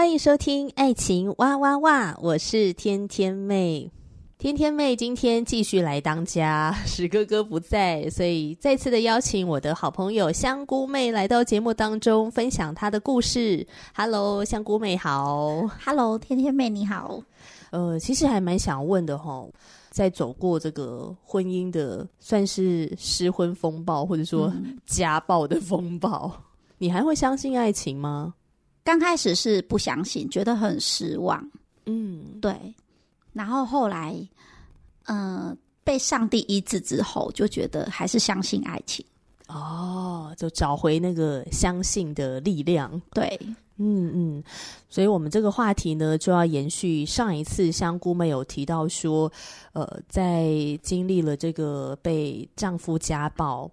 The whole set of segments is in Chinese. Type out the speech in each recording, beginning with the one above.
欢迎收听《爱情哇哇哇》，我是天天妹。天天妹今天继续来当家，史哥哥不在，所以再次的邀请我的好朋友香菇妹来到节目当中分享她的故事。Hello，香菇妹好。Hello，天天妹你好。呃，其实还蛮想问的哈，在走过这个婚姻的算是失婚风暴，或者说家暴的风暴，嗯、你还会相信爱情吗？刚开始是不相信，觉得很失望。嗯，对。然后后来，嗯、呃，被上帝医治之后，就觉得还是相信爱情。哦，就找回那个相信的力量。对，嗯嗯。所以我们这个话题呢，就要延续上一次香菇妹有提到说，呃，在经历了这个被丈夫家暴。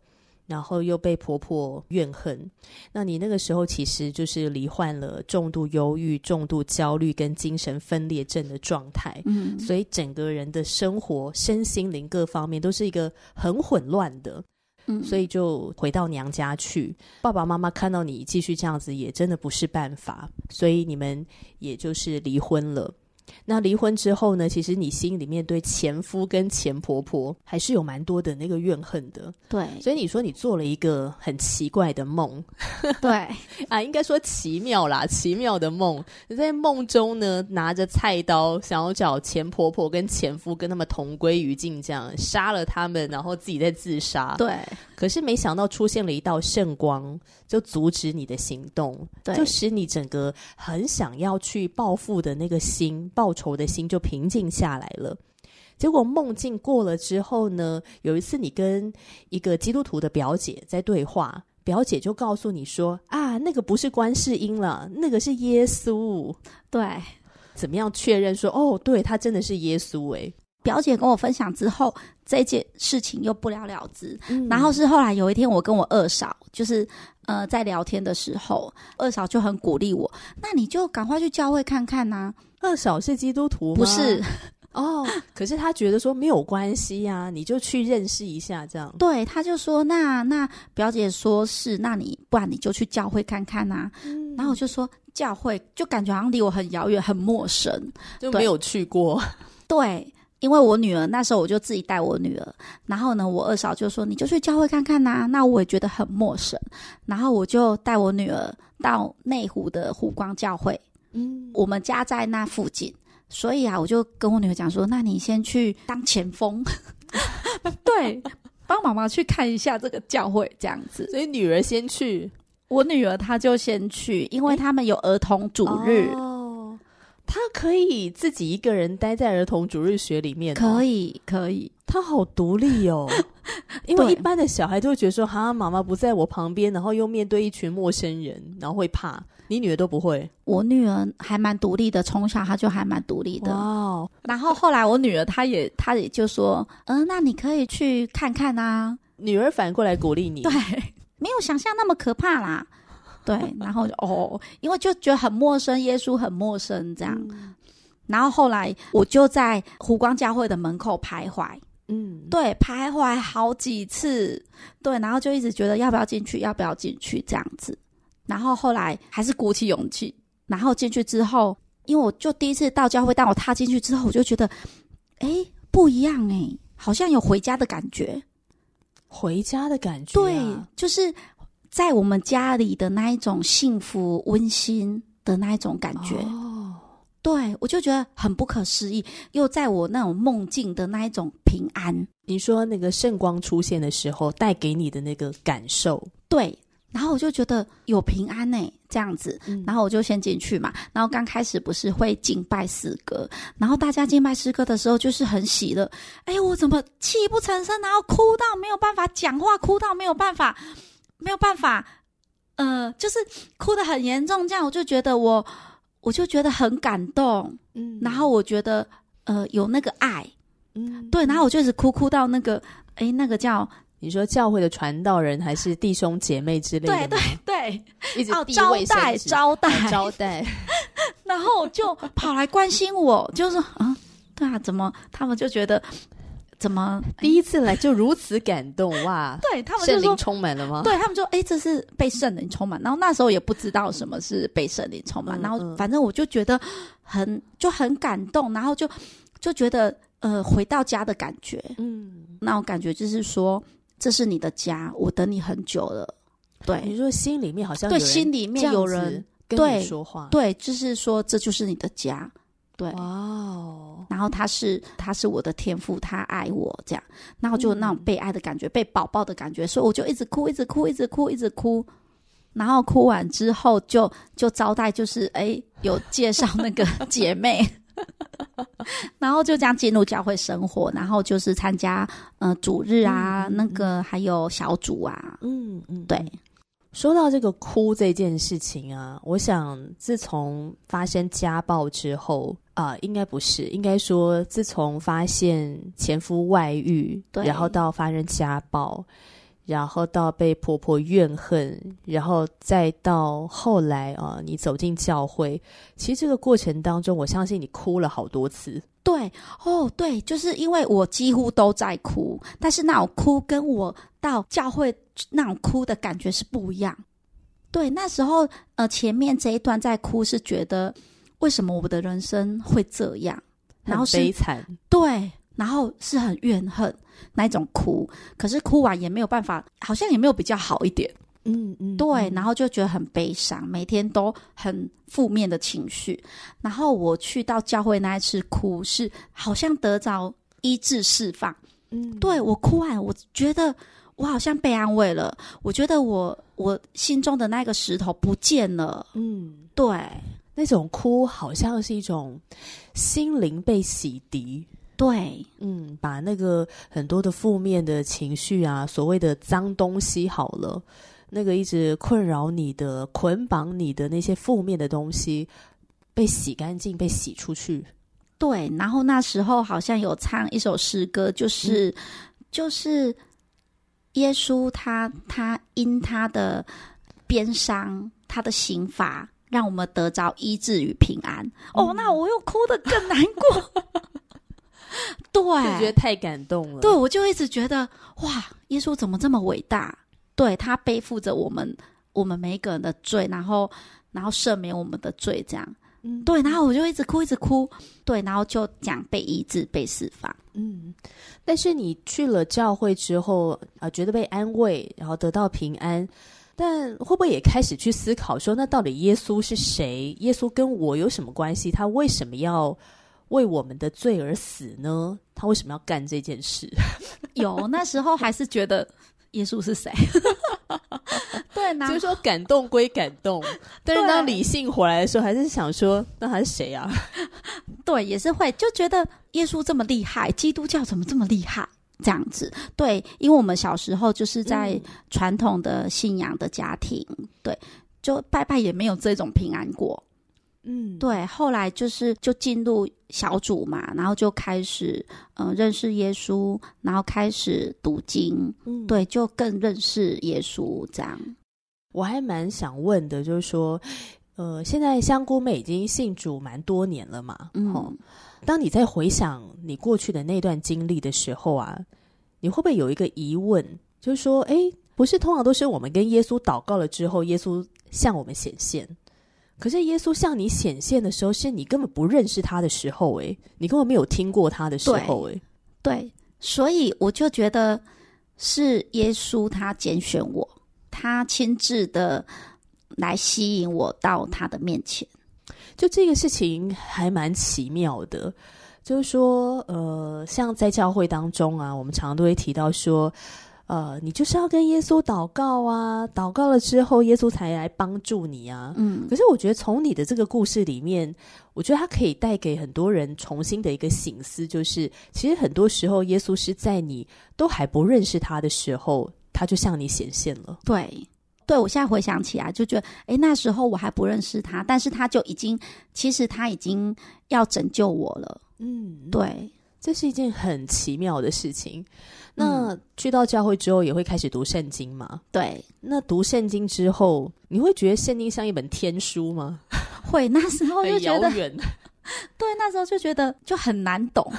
然后又被婆婆怨恨，那你那个时候其实就是罹患了重度忧郁、重度焦虑跟精神分裂症的状态，嗯，所以整个人的生活、身心灵各方面都是一个很混乱的，嗯，所以就回到娘家去。爸爸妈妈看到你继续这样子，也真的不是办法，所以你们也就是离婚了。那离婚之后呢？其实你心里面对前夫跟前婆婆还是有蛮多的那个怨恨的。对，所以你说你做了一个很奇怪的梦。对 啊，应该说奇妙啦，奇妙的梦。你在梦中呢，拿着菜刀想要找前婆婆跟前夫跟他们同归于尽，这样杀了他们，然后自己再自杀。对。可是没想到出现了一道圣光，就阻止你的行动，对，就使你整个很想要去报复的那个心。报仇的心就平静下来了。结果梦境过了之后呢，有一次你跟一个基督徒的表姐在对话，表姐就告诉你说：“啊，那个不是观世音了，那个是耶稣。”对，怎么样确认说：“哦，对，他真的是耶稣？”诶，表姐跟我分享之后，这件事情又不了了之。嗯、然后是后来有一天，我跟我二嫂就是呃在聊天的时候，二嫂就很鼓励我：“那你就赶快去教会看看呐、啊。”二嫂是基督徒吗？不是哦，可是他觉得说没有关系呀、啊，你就去认识一下这样。对，他就说那那表姐说是，那你不然你就去教会看看呐、啊。嗯、然后我就说教会就感觉好像离我很遥远，很陌生，就没有去过。对，因为我女儿那时候我就自己带我女儿，然后呢，我二嫂就说你就去教会看看呐、啊。那我也觉得很陌生，然后我就带我女儿到内湖的湖光教会。嗯，我们家在那附近，所以啊，我就跟我女儿讲说：“那你先去当前锋，对，帮妈妈去看一下这个教会，这样子。”所以女儿先去，我女儿她就先去，因为他们有儿童主日哦，她可以自己一个人待在儿童主日学里面，可以，可以，他好独立哦。因为一般的小孩都会觉得说：“哈，妈妈不在我旁边，然后又面对一群陌生人，然后会怕。”你女儿都不会，我女儿还蛮独立的，从小她就还蛮独立的。哦然后后来我女儿她也她也就说，嗯、呃，那你可以去看看啊。女儿反过来鼓励你，对，没有想象那么可怕啦。对，然后就哦，因为就觉得很陌生，耶稣很陌生这样。嗯、然后后来我就在湖光教会的门口徘徊，嗯，对，徘徊好几次，对，然后就一直觉得要不要进去，要不要进去这样子。然后后来还是鼓起勇气，然后进去之后，因为我就第一次到教会，但我踏进去之后，我就觉得，哎，不一样哎，好像有回家的感觉，回家的感觉啊。对，就是在我们家里的那一种幸福温馨的那一种感觉。哦，对，我就觉得很不可思议，又在我那种梦境的那一种平安。你说那个圣光出现的时候带给你的那个感受，对。然后我就觉得有平安呢，这样子，然后我就先进去嘛。然后刚开始不是会敬拜诗歌，然后大家敬拜诗歌的时候就是很喜乐。哎，我怎么泣不成声，然后哭到没有办法讲话，哭到没有办法，没有办法，呃，就是哭得很严重。这样我就觉得我，我就觉得很感动，嗯，然后我觉得呃有那个爱，嗯，对，然后我就一直哭哭到那个，哎，那个叫。你说教会的传道人还是弟兄姐妹之类的？对对对，一直哦，招待招待、哦、招待，然后就跑来关心我，就是啊，对啊，怎么他们就觉得怎么第一次来就如此感动哇？对他们就说圣灵充满了吗？对他们说，哎，这是被圣灵充满。然后那时候也不知道什么是被圣灵充满，嗯、然后反正我就觉得很就很感动，然后就就觉得呃回到家的感觉，嗯，那种感觉就是说。这是你的家，我等你很久了。对，你说心里面好像对，心里面有人跟你说话，对，就是说这就是你的家。对，哇哦。然后他是他是我的天赋，他爱我这样，然后就那种被爱的感觉，嗯、被宝宝的感觉，所以我就一直哭，一直哭，一直哭，一直哭。然后哭完之后就，就就招待，就是哎，有介绍那个 姐妹。然后就这样进入教会生活，然后就是参加呃主日啊，嗯、那个还有小组啊，嗯嗯，对。说到这个哭这件事情啊，我想自从发生家暴之后啊、呃，应该不是，应该说自从发现前夫外遇，然后到发生家暴。然后到被婆婆怨恨，然后再到后来啊，你走进教会，其实这个过程当中，我相信你哭了好多次。对，哦，对，就是因为我几乎都在哭，但是那种哭跟我到教会那种哭的感觉是不一样。对，那时候呃，前面这一段在哭是觉得为什么我的人生会这样，然后是悲惨，对，然后是很怨恨。那一种哭，可是哭完也没有办法，好像也没有比较好一点。嗯嗯，对，嗯、然后就觉得很悲伤，每天都很负面的情绪。然后我去到教会那一次哭，是好像得着医治释放。嗯，对，我哭完，我觉得我好像被安慰了。我觉得我我心中的那个石头不见了。嗯，对，那种哭好像是一种心灵被洗涤。对，嗯，把那个很多的负面的情绪啊，所谓的脏东西，好了，那个一直困扰你的、捆绑你的那些负面的东西，被洗干净，被洗出去。对，然后那时候好像有唱一首诗歌，就是、嗯、就是耶稣他他因他的鞭伤，他的刑罚，让我们得着医治与平安。嗯、哦，那我又哭得更难过。对，就觉得太感动了。对，我就一直觉得哇，耶稣怎么这么伟大？对，他背负着我们我们每一个人的罪，然后然后赦免我们的罪，这样。嗯，对，然后我就一直哭，一直哭。对，然后就讲被医治、被释放。嗯，但是你去了教会之后啊，呃，觉得被安慰，然后得到平安，但会不会也开始去思考说，那到底耶稣是谁？耶稣跟我有什么关系？他为什么要？为我们的罪而死呢？他为什么要干这件事？有那时候还是觉得耶稣是谁？对，就是说感动归感动，但是当理性回来的时候，还是想说，那他是谁啊？对，也是会就觉得耶稣这么厉害，基督教怎么这么厉害？这样子，对，因为我们小时候就是在传统的信仰的家庭，嗯、对，就拜拜也没有这种平安过。嗯，对，后来就是就进入小组嘛，然后就开始嗯、呃、认识耶稣，然后开始读经，嗯，对，就更认识耶稣这样。我还蛮想问的，就是说，呃，现在香菇妹已经信主蛮多年了嘛，嗯、哦，当你在回想你过去的那段经历的时候啊，你会不会有一个疑问，就是说，哎，不是通常都是我们跟耶稣祷告了之后，耶稣向我们显现？可是耶稣向你显现的时候，是你根本不认识他的时候，诶，你根本没有听过他的时候，诶，对，所以我就觉得是耶稣他拣选我，他亲自的来吸引我到他的面前。就这个事情还蛮奇妙的，就是说，呃，像在教会当中啊，我们常常都会提到说，呃，你就是要跟耶稣祷告啊，祷告了之后，耶稣才来帮助你啊。嗯，可是我觉得从你的这个故事里面，我觉得它可以带给很多人重新的一个醒思，就是其实很多时候，耶稣是在你都还不认识他的时候，他就向你显现了。对，对，我现在回想起来，就觉得，哎，那时候我还不认识他，但是他就已经，其实他已经要拯救我了。嗯，对，这是一件很奇妙的事情。那去到教会之后，也会开始读圣经吗？对。那读圣经之后，你会觉得圣经像一本天书吗？会，那时候就觉得。对，那时候就觉得就很难懂。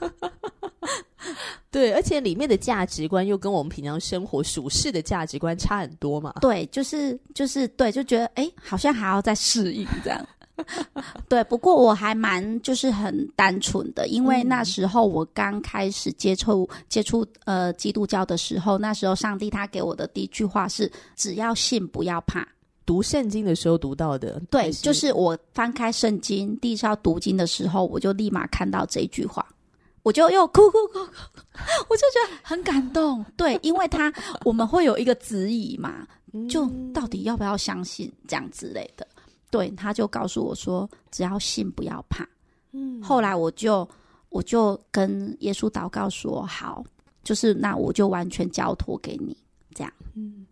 对，而且里面的价值观又跟我们平常生活属世的价值观差很多嘛。对，就是就是对，就觉得哎，好像还要再适应这样。对，不过我还蛮就是很单纯的，因为那时候我刚开始接触接触呃基督教的时候，那时候上帝他给我的第一句话是“只要信，不要怕”。读圣经的时候读到的，对，就是我翻开圣经第一次要读经的时候，我就立马看到这一句话，我就又哭哭哭哭，我就觉得很感动。对，因为他我们会有一个质疑嘛，就到底要不要相信这样之类的。对，他就告诉我说：“只要信，不要怕。”嗯，后来我就我就跟耶稣祷告说：“好，就是那我就完全交托给你，这样。”嗯。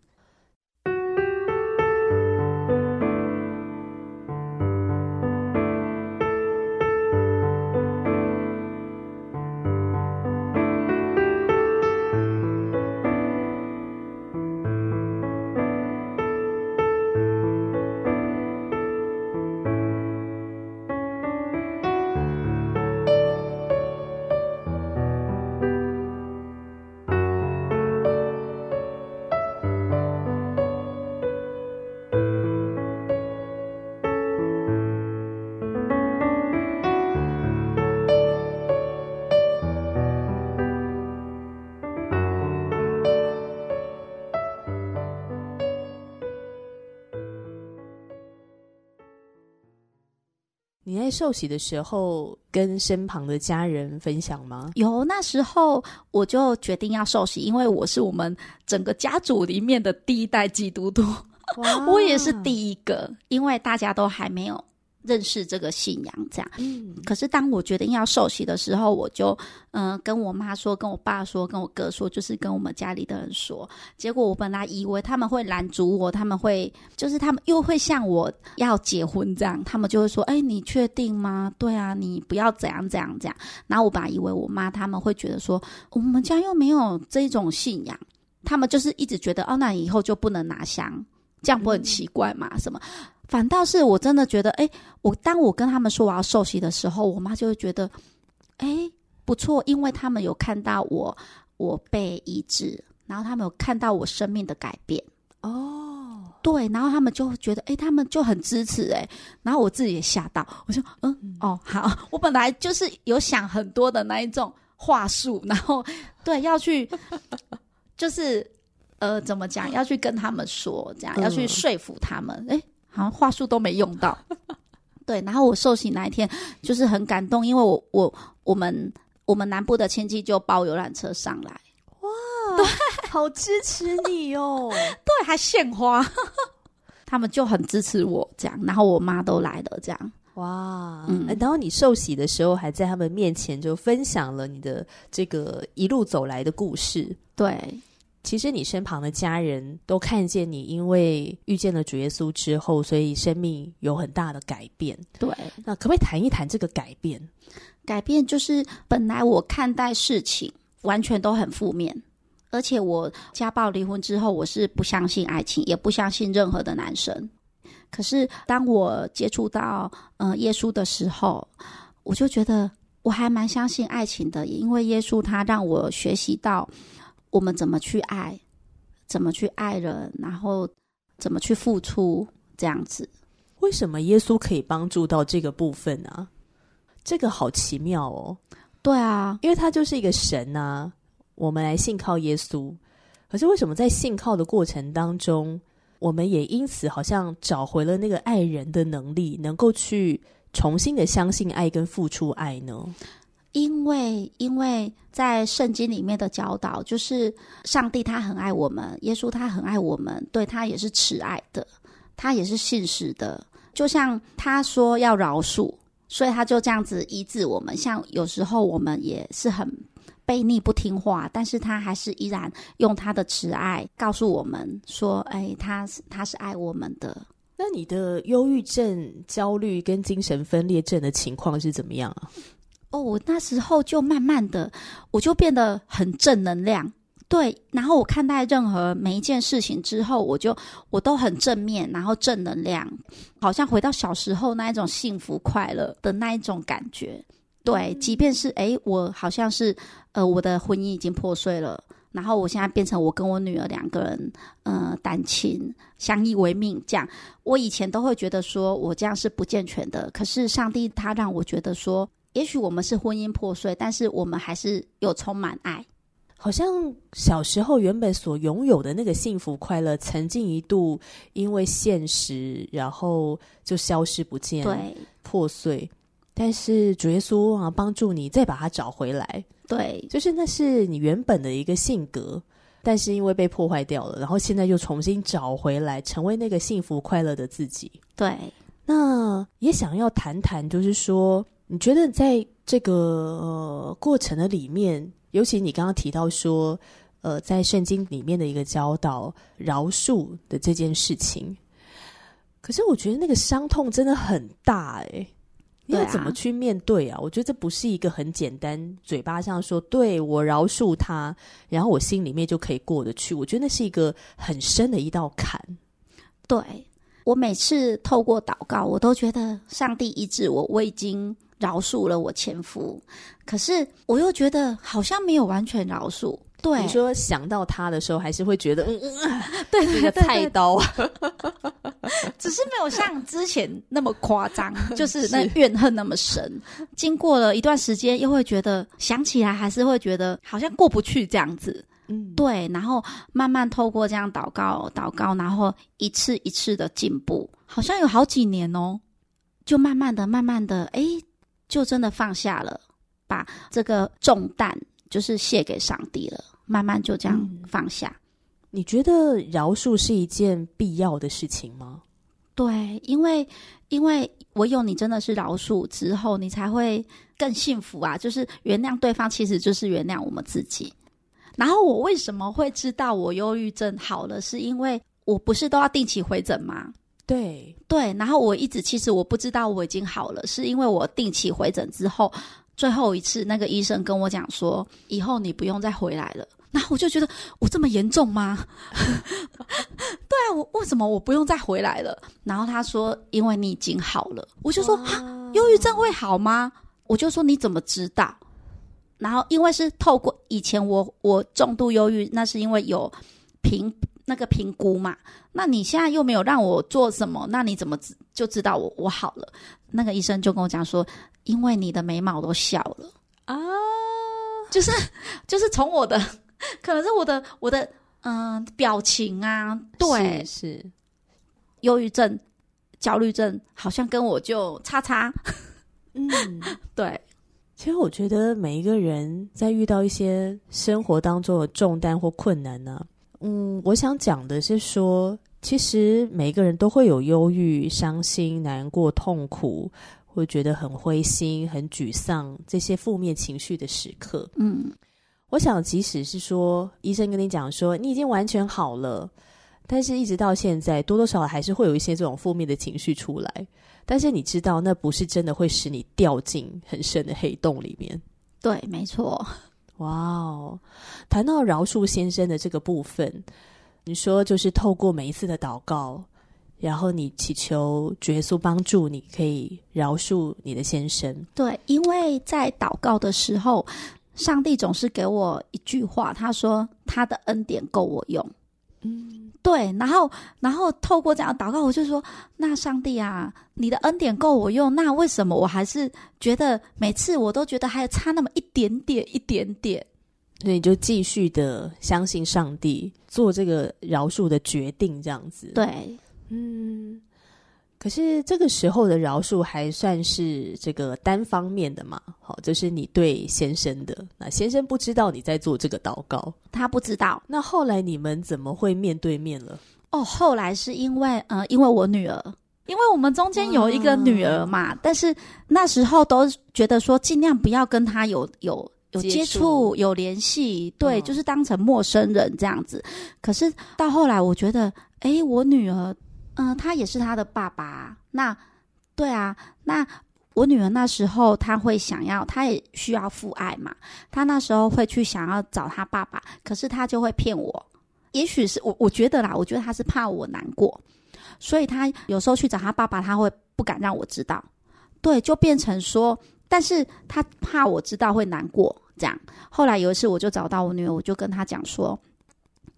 受洗的时候跟身旁的家人分享吗？有，那时候我就决定要受洗，因为我是我们整个家族里面的第一代基督徒，我也是第一个，因为大家都还没有。认识这个信仰，这样。嗯。可是当我决定要受洗的时候，我就嗯、呃、跟我妈说，跟我爸说，跟我哥说，就是跟我们家里的人说。结果我本来以为他们会拦阻我，他们会就是他们又会像我要结婚这样，他们就会说：“哎，你确定吗？对啊，你不要怎样怎样这样。”然后我本来以为我妈他们会觉得说，我们家又没有这种信仰，他们就是一直觉得哦，那以后就不能拿香，这样不很奇怪吗？什么？反倒是我真的觉得，哎，我当我跟他们说我要受洗的时候，我妈就会觉得，哎，不错，因为他们有看到我我被医治，然后他们有看到我生命的改变。哦，对，然后他们就会觉得，哎，他们就很支持，哎，然后我自己也吓到，我说，嗯，嗯哦，好，我本来就是有想很多的那一种话术，然后对要去，就是呃，怎么讲，要去跟他们说，这样要去说服他们，哎。好像话术都没用到，对。然后我受洗那一天就是很感动，因为我我我们我们南部的亲戚就包游览车上来，哇，对，好支持你哦，对，还献花，他们就很支持我这样。然后我妈都来了，这样，哇，嗯。然后你受洗的时候，还在他们面前就分享了你的这个一路走来的故事，对。其实你身旁的家人都看见你，因为遇见了主耶稣之后，所以生命有很大的改变。对，那可不可以谈一谈这个改变？改变就是本来我看待事情完全都很负面，而且我家暴离婚之后，我是不相信爱情，也不相信任何的男生。可是当我接触到呃耶稣的时候，我就觉得我还蛮相信爱情的，因为耶稣他让我学习到。我们怎么去爱，怎么去爱人，然后怎么去付出，这样子。为什么耶稣可以帮助到这个部分啊？这个好奇妙哦。对啊，因为他就是一个神啊。我们来信靠耶稣，可是为什么在信靠的过程当中，我们也因此好像找回了那个爱人的能力，能够去重新的相信爱跟付出爱呢？因为因为在圣经里面的教导，就是上帝他很爱我们，耶稣他很爱我们，对他也是慈爱的，他也是信实的。就像他说要饶恕，所以他就这样子医治我们。像有时候我们也是很悖逆不听话，但是他还是依然用他的慈爱告诉我们说：“哎，他是他是爱我们的。”那你的忧郁症、焦虑跟精神分裂症的情况是怎么样啊？哦，我那时候就慢慢的，我就变得很正能量。对，然后我看待任何每一件事情之后，我就我都很正面，然后正能量，好像回到小时候那一种幸福快乐的那一种感觉。对，即便是诶，我好像是呃，我的婚姻已经破碎了，然后我现在变成我跟我女儿两个人，呃，单亲相依为命这样。我以前都会觉得说我这样是不健全的，可是上帝他让我觉得说，也许我们是婚姻破碎，但是我们还是有充满爱。好像小时候原本所拥有的那个幸福快乐，曾经一度因为现实，然后就消失不见，对，破碎。但是主耶稣啊，帮助你再把它找回来。对，就是那是你原本的一个性格，但是因为被破坏掉了，然后现在又重新找回来，成为那个幸福快乐的自己。对，那也想要谈谈，就是说，你觉得在这个呃过程的里面。尤其你刚刚提到说，呃，在圣经里面的一个教导饶恕的这件事情，可是我觉得那个伤痛真的很大诶，你要怎么去面对啊？我觉得这不是一个很简单，嘴巴上说对我饶恕他，然后我心里面就可以过得去。我觉得那是一个很深的一道坎。对，我每次透过祷告，我都觉得上帝医治我，我已经。饶恕了我前夫，可是我又觉得好像没有完全饶恕。对，你说想到他的时候，还是会觉得嗯嗯，对，那个菜刀，只是没有像之前那么夸张，就是那怨恨那么深。经过了一段时间，又会觉得想起来还是会觉得好像过不去这样子。嗯，对，然后慢慢透过这样祷告，祷告，然后一次一次的进步，好像有好几年哦，就慢慢的、慢慢的，哎。就真的放下了，把这个重担就是卸给上帝了，慢慢就这样放下。嗯，你觉得饶恕是一件必要的事情吗？对，因为因为唯有你真的是饶恕之后，你才会更幸福啊！就是原谅对方，其实就是原谅我们自己。然后我为什么会知道我忧郁症好了？是因为我不是都要定期回诊吗？对对，然后我一直其实我不知道我已经好了，是因为我定期回诊之后，最后一次那个医生跟我讲说，以后你不用再回来了。然后我就觉得我这么严重吗？对啊，我为什么我不用再回来了？然后他说，因为你已经好了。我就说，啊，忧郁症会好吗？我就说你怎么知道？然后因为是透过以前我我重度忧郁，那是因为有评。那个评估嘛，那你现在又没有让我做什么，那你怎么知就知道我我好了？那个医生就跟我讲说，因为你的眉毛都笑了啊，就是就是从我的，可能是我的我的嗯、呃、表情啊，对，是，是忧郁症、焦虑症，好像跟我就叉叉，嗯，对。其实我觉得每一个人在遇到一些生活当中的重担或困难呢、啊。嗯，我想讲的是说，其实每个人都会有忧郁、伤心、难过、痛苦，会觉得很灰心、很沮丧这些负面情绪的时刻。嗯，我想，即使是说医生跟你讲说你已经完全好了，但是一直到现在，多多少少还是会有一些这种负面的情绪出来。但是你知道，那不是真的会使你掉进很深的黑洞里面。对，没错。哇哦，谈到饶恕先生的这个部分，你说就是透过每一次的祷告，然后你祈求主耶稣帮助，你可以饶恕你的先生。对，因为在祷告的时候，上帝总是给我一句话，他说他的恩典够我用。嗯。对，然后，然后透过这样祷告，我就说：那上帝啊，你的恩典够我用，那为什么我还是觉得每次我都觉得还差那么一点点、一点点？所以你就继续的相信上帝，做这个饶恕的决定，这样子。对，嗯。可是这个时候的饶恕还算是这个单方面的嘛？好，就是你对先生的，那先生不知道你在做这个祷告，他不知道。那后来你们怎么会面对面了？哦，后来是因为呃，因为我女儿，因为我们中间有一个女儿嘛，啊、但是那时候都觉得说尽量不要跟她有有有接触、有联系，对，嗯、就是当成陌生人这样子。可是到后来，我觉得，哎，我女儿。嗯、他也是他的爸爸。那，对啊，那我女儿那时候，她会想要，她也需要父爱嘛。她那时候会去想要找她爸爸，可是她就会骗我。也许是我，我觉得啦，我觉得她是怕我难过，所以她有时候去找她爸爸，她会不敢让我知道。对，就变成说，但是她怕我知道会难过，这样。后来有一次，我就找到我女儿，我就跟她讲说，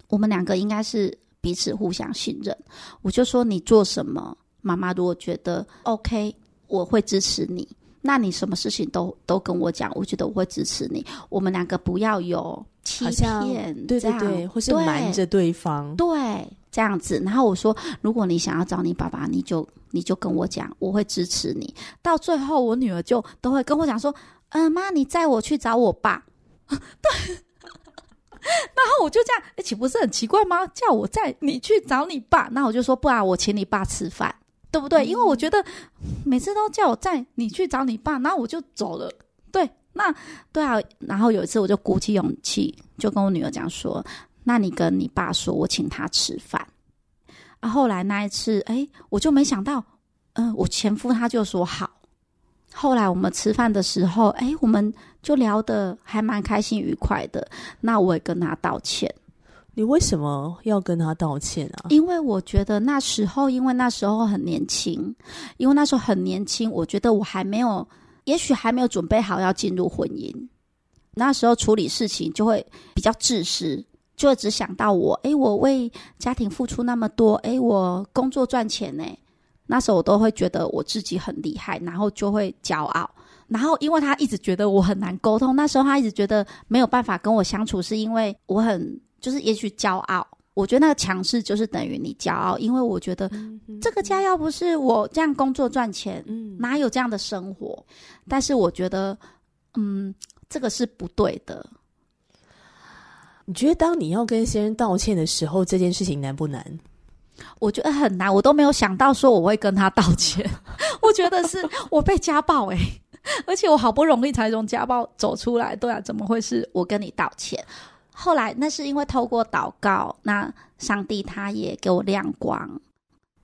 我们两个应该是。彼此互相信任，我就说你做什么，妈妈如果觉得 OK，我会支持你。那你什么事情都都跟我讲，我觉得我会支持你。我们两个不要有欺骗，对对对，或是瞒着对方，对，这样子。然后我说，如果你想要找你爸爸，你就你就跟我讲，我会支持你。到最后，我女儿就都会跟我讲说：“嗯，妈，你载我去找我爸。”对。然后我就这样，哎，岂不是很奇怪吗？叫我载你去找你爸，那我就说不啊我请你爸吃饭，对不对？嗯、因为我觉得每次都叫我载你去找你爸，然后我就走了。对，那对啊。然后有一次我就鼓起勇气，就跟我女儿讲说：“那你跟你爸说，我请他吃饭。”啊，后来那一次，哎，我就没想到，嗯、呃，我前夫他就说好。后来我们吃饭的时候，哎，我们就聊得还蛮开心愉快的。那我也跟他道歉。你为什么要跟他道歉啊？因为我觉得那时候，因为那时候很年轻，因为那时候很年轻，我觉得我还没有，也许还没有准备好要进入婚姻。那时候处理事情就会比较自私，就会只想到我，哎，我为家庭付出那么多，哎，我工作赚钱呢。那时候我都会觉得我自己很厉害，然后就会骄傲。然后因为他一直觉得我很难沟通，那时候他一直觉得没有办法跟我相处，是因为我很就是也许骄傲。我觉得那个强势就是等于你骄傲，因为我觉得这个家要不是我这样工作赚钱，嗯，哪有这样的生活？但是我觉得，嗯，这个是不对的。你觉得当你要跟先生道歉的时候，这件事情难不难？我觉得很难，我都没有想到说我会跟他道歉。我觉得是我被家暴诶、欸，而且我好不容易才从家暴走出来，对啊，怎么会是我跟你道歉？后来那是因为透过祷告，那上帝他也给我亮光。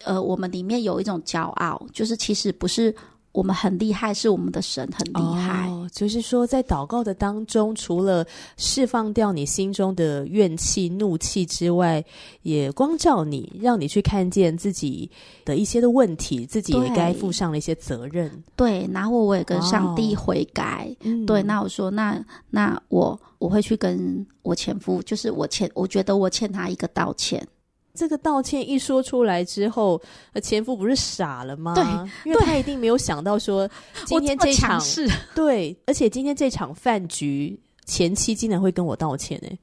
呃，我们里面有一种骄傲，就是其实不是。我们很厉害，是我们的神很厉害。哦，就是说，在祷告的当中，除了释放掉你心中的怨气、怒气之外，也光照你，让你去看见自己的一些的问题，自己也该负上了一些责任。对，然后我也跟上帝悔改。哦嗯、对，那我说，那那我我会去跟我前夫，就是我欠，我觉得我欠他一个道歉。这个道歉一说出来之后，前夫不是傻了吗？对，因为他一定没有想到说今天这场事，对，而且今天这场饭局前妻竟然会跟我道歉诶，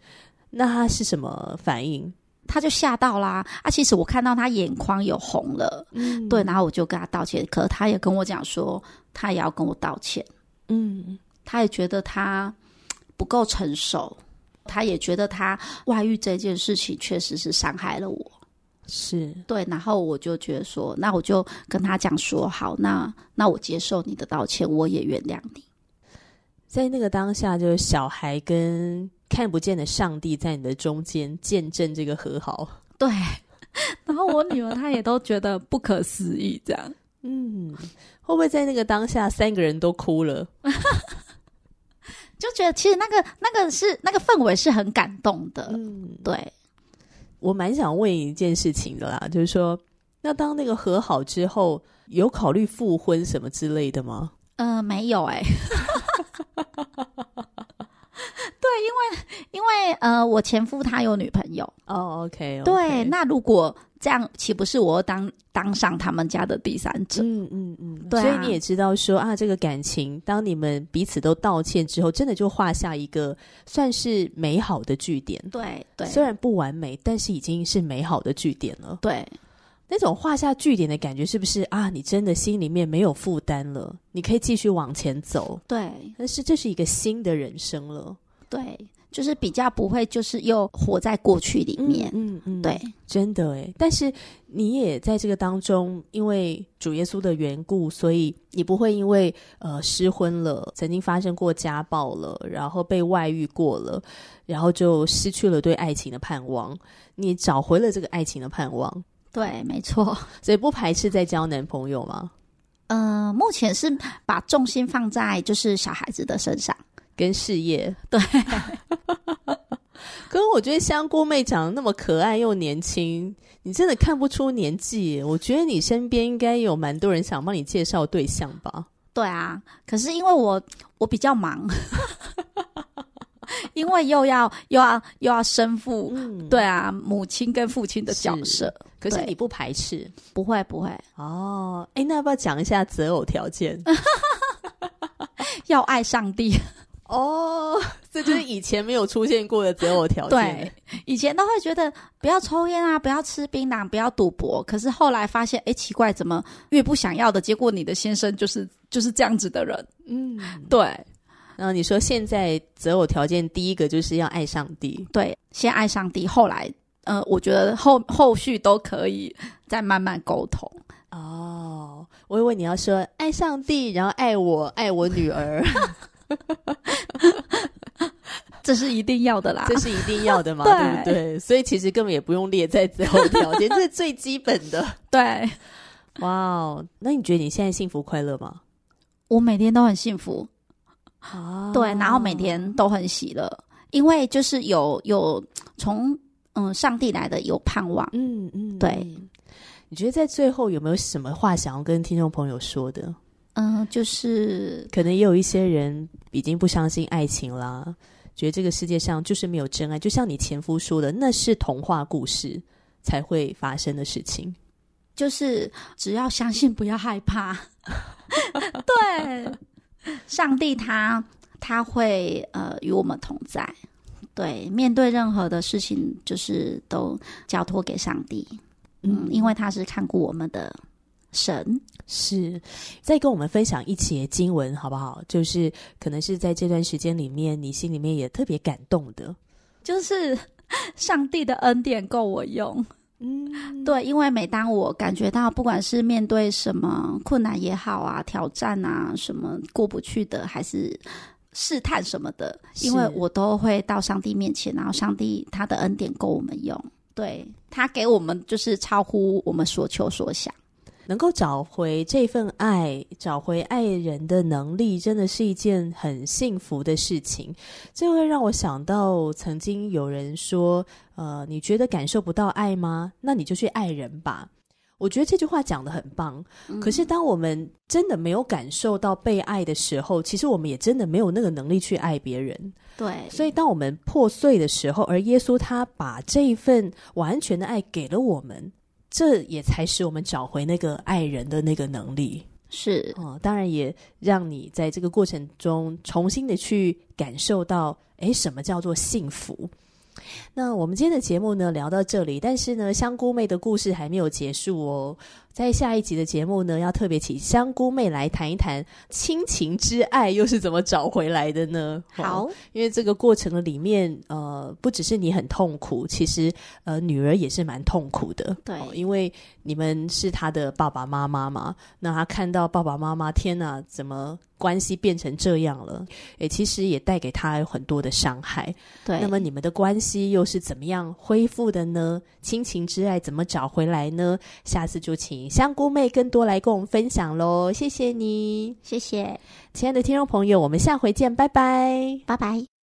那他是什么反应？他就吓到啦！啊，其实我看到他眼眶有红了，嗯，对，然后我就跟他道歉，可他也跟我讲说，他也要跟我道歉，嗯，他也觉得他不够成熟。他也觉得他外遇这件事情确实是伤害了我，是对，然后我就觉得说，那我就跟他讲说，好，那那我接受你的道歉，我也原谅你。在那个当下，就是小孩跟看不见的上帝在你的中间见证这个和好，对。然后我女儿她也都觉得不可思议，这样，嗯，会不会在那个当下三个人都哭了？就觉得其实那个那个是那个氛围是很感动的，嗯，对。我蛮想问一件事情的啦，就是说，那当那个和好之后，有考虑复婚什么之类的吗？嗯、呃，没有哎、欸。对，因为因为呃，我前夫他有女朋友哦、oh,，OK，, okay. 对，那如果。这样岂不是我当当上他们家的第三者？嗯嗯嗯，对啊。所以你也知道说啊，这个感情，当你们彼此都道歉之后，真的就画下一个算是美好的句点。对对，虽然不完美，但是已经是美好的句点了。对，那种画下句点的感觉，是不是啊？你真的心里面没有负担了，你可以继续往前走。对，但是这是一个新的人生了。对，就是比较不会，就是又活在过去里面。嗯嗯，嗯对，真的哎。但是你也在这个当中，因为主耶稣的缘故，所以你不会因为呃失婚了，曾经发生过家暴了，然后被外遇过了，然后就失去了对爱情的盼望。你找回了这个爱情的盼望。对，没错。所以不排斥再交男朋友吗？呃，目前是把重心放在就是小孩子的身上。跟事业对，可是我觉得香菇妹长得那么可爱又年轻，你真的看不出年纪。我觉得你身边应该有蛮多人想帮你介绍对象吧？对啊，可是因为我我比较忙，因为又要又要又要身负，嗯、对啊，母亲跟父亲的角色。可是你不排斥？不会不会哦。哎，那要不要讲一下择偶条件？要爱上帝。哦，这 就是以前没有出现过的择偶条件。对，以前都会觉得不要抽烟啊，不要吃槟榔，不要赌博。可是后来发现，哎，奇怪，怎么越不想要的结果，你的先生就是就是这样子的人。嗯，对。然后你说现在择偶条件第一个就是要爱上帝，对，先爱上帝，后来，呃，我觉得后后续都可以再慢慢沟通。哦，我以为你要说爱上帝，然后爱我，爱我女儿。这是一定要的啦，这是一定要的嘛，对，对不对？所以其实根本也不用列在最后条件，这是最基本的。对，哇，wow, 那你觉得你现在幸福快乐吗？我每天都很幸福啊，对，然后每天都很喜乐，因为就是有有从嗯上帝来的有盼望，嗯嗯，对。你觉得在最后有没有什么话想要跟听众朋友说的？嗯，就是可能也有一些人已经不相信爱情啦，觉得这个世界上就是没有真爱。就像你前夫说的，那是童话故事才会发生的事情。就是只要相信，不要害怕。对，上帝他他会呃与我们同在。对，面对任何的事情，就是都交托给上帝。嗯，因为他是看顾我们的。神是再跟我们分享一节经文，好不好？就是可能是在这段时间里面，你心里面也特别感动的，就是上帝的恩典够我用。嗯，对，因为每当我感觉到，不管是面对什么困难也好啊，挑战啊，什么过不去的，还是试探什么的，因为我都会到上帝面前，然后上帝他的恩典够我们用，对，他给我们就是超乎我们所求所想。能够找回这份爱，找回爱人的能力，真的是一件很幸福的事情。这会让我想到，曾经有人说：“呃，你觉得感受不到爱吗？那你就去爱人吧。”我觉得这句话讲的很棒。嗯。可是，当我们真的没有感受到被爱的时候，其实我们也真的没有那个能力去爱别人。对。所以，当我们破碎的时候，而耶稣他把这一份完全的爱给了我们。这也才使我们找回那个爱人的那个能力，是哦，当然也让你在这个过程中重新的去感受到，哎，什么叫做幸福？那我们今天的节目呢，聊到这里，但是呢，香菇妹的故事还没有结束哦。在下一集的节目呢，要特别请香菇妹来谈一谈亲情之爱又是怎么找回来的呢？好，哦，因为这个过程的里面，呃，不只是你很痛苦，其实呃，女儿也是蛮痛苦的。对，哦，因为你们是她的爸爸妈妈嘛，那她看到爸爸妈妈，天哪，怎么关系变成这样了？诶，其实也带给她有很多的伤害。对，那么你们的关系又是怎么样恢复的呢？亲情之爱怎么找回来呢？下次就请。香菇妹更多来跟我们分享喽，谢谢你，谢谢，亲爱的听众朋友，我们下回见，拜拜，拜拜。